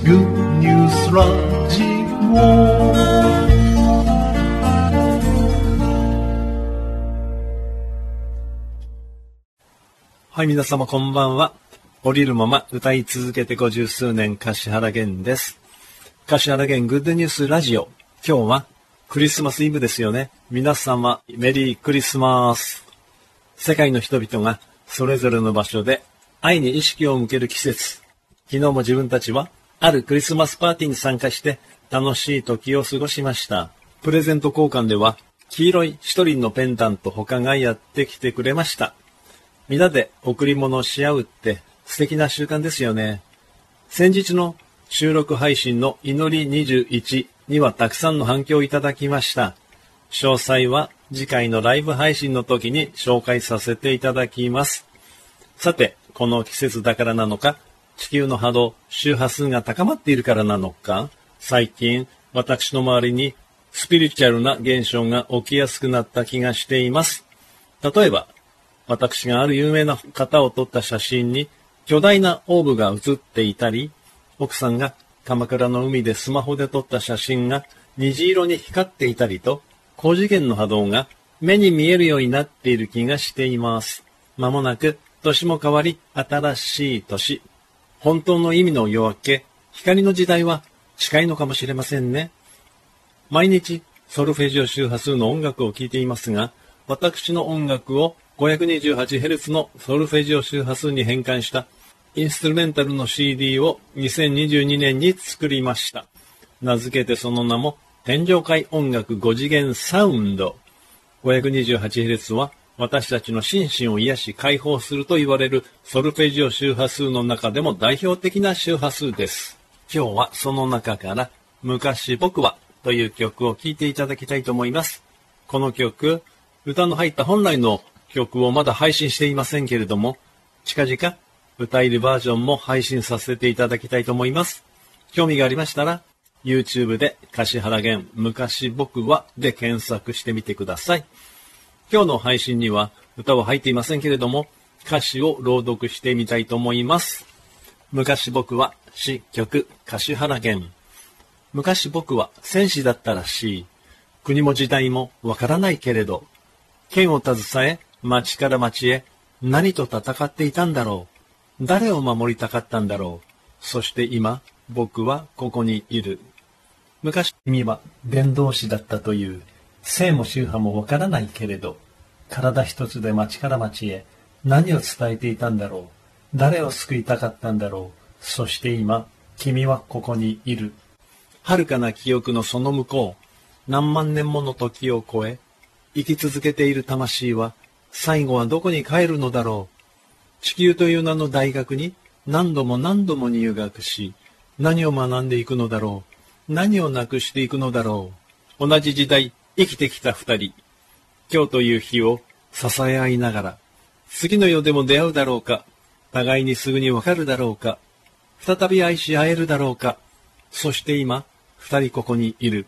Good News Radio はい、皆様こんばんは。降りるまま歌い続けて五十数年、柏原源です。柏原源グッドニュースラジオ。今日はクリスマスイブですよね。皆様、メリークリスマス。世界の人々がそれぞれの場所で愛に意識を向ける季節。昨日も自分たちはあるクリスマスパーティーに参加して楽しい時を過ごしました。プレゼント交換では黄色い一人のペンダント他がやってきてくれました。皆で贈り物をし合うって素敵な習慣ですよね。先日の収録配信の祈り21にはたくさんの反響をいただきました。詳細は次回のライブ配信の時に紹介させていただきます。さて、この季節だからなのか、地球の波動、周波数が高まっているからなのか、最近私の周りにスピリチュアルな現象が起きやすくなった気がしています。例えば、私がある有名な方を撮った写真に巨大なオーブが写っていたり、奥さんが鎌倉の海でスマホで撮った写真が虹色に光っていたりと、高次元の波動が目に見えるようになっている気がしています。まもなく年も変わり新しい年。本当の意味の夜明け、光の時代は近いのかもしれませんね。毎日ソルフェジオ周波数の音楽を聴いていますが、私の音楽を 528Hz のソルフェジオ周波数に変換したインストゥルメンタルの CD を2022年に作りました。名付けてその名も天上界音楽5次元サウンド。528Hz は私たちの心身を癒し解放すると言われるソルフェジオ周波数の中でも代表的な周波数です。今日はその中から昔僕はという曲を聴いていただきたいと思います。この曲、歌の入った本来の曲をまだ配信していませんけれども、近々歌えるバージョンも配信させていただきたいと思います。興味がありましたら、YouTube で柏原源昔僕はで検索してみてください。今日の配信には歌は入っていませんけれども、歌詞を朗読してみたいと思います。昔僕は詩曲柏原源。昔僕は戦士だったらしい。国も時代もわからないけれど、剣を携え、町から町へ何と戦っていたんだろう。誰を守りたかったんだろう。そして今、僕はここにいる。昔、君は伝道師だったという、生も宗派もわからないけれど、体一つで町から町へ何を伝えていたんだろう。誰を救いたかったんだろう。そして今、君はここにいる。遥かな記憶のその向こう、何万年もの時を超え、生き続けている魂は、最後はどこに帰るのだろう。地球という名の大学に何度も何度も入学し、何を学んでいくのだろう。何をなくしていくのだろう。同じ時代、生きてきた二人。今日という日を支え合いながら、次の世でも出会うだろうか。互いにすぐにわかるだろうか。再び愛し合えるだろうか。そして今、二人ここにいる。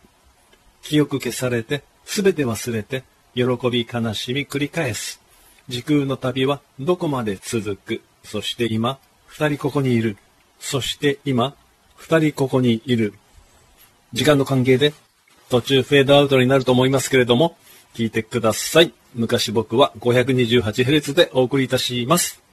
記憶消されて、すべて忘れて、喜び悲しみ繰り返す。時空の旅はどこまで続く。そして今、二人ここにいる。そして今、二人ここにいる。時間の関係で、途中フェードアウトになると思いますけれども、聞いてください。昔僕は 528Hz でお送りいたします。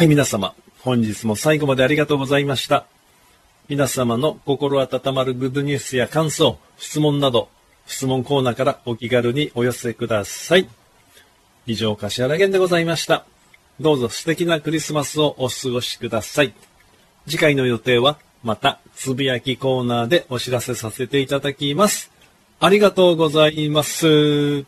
はい、皆様、本日も最後までありがとうございました。皆様の心温まるグッドニュースや感想、質問など、質問コーナーからお気軽にお寄せください。以上、柏原源でございました。どうぞ素敵なクリスマスをお過ごしください。次回の予定はまたつぶやきコーナーでお知らせさせていただきます。ありがとうございます。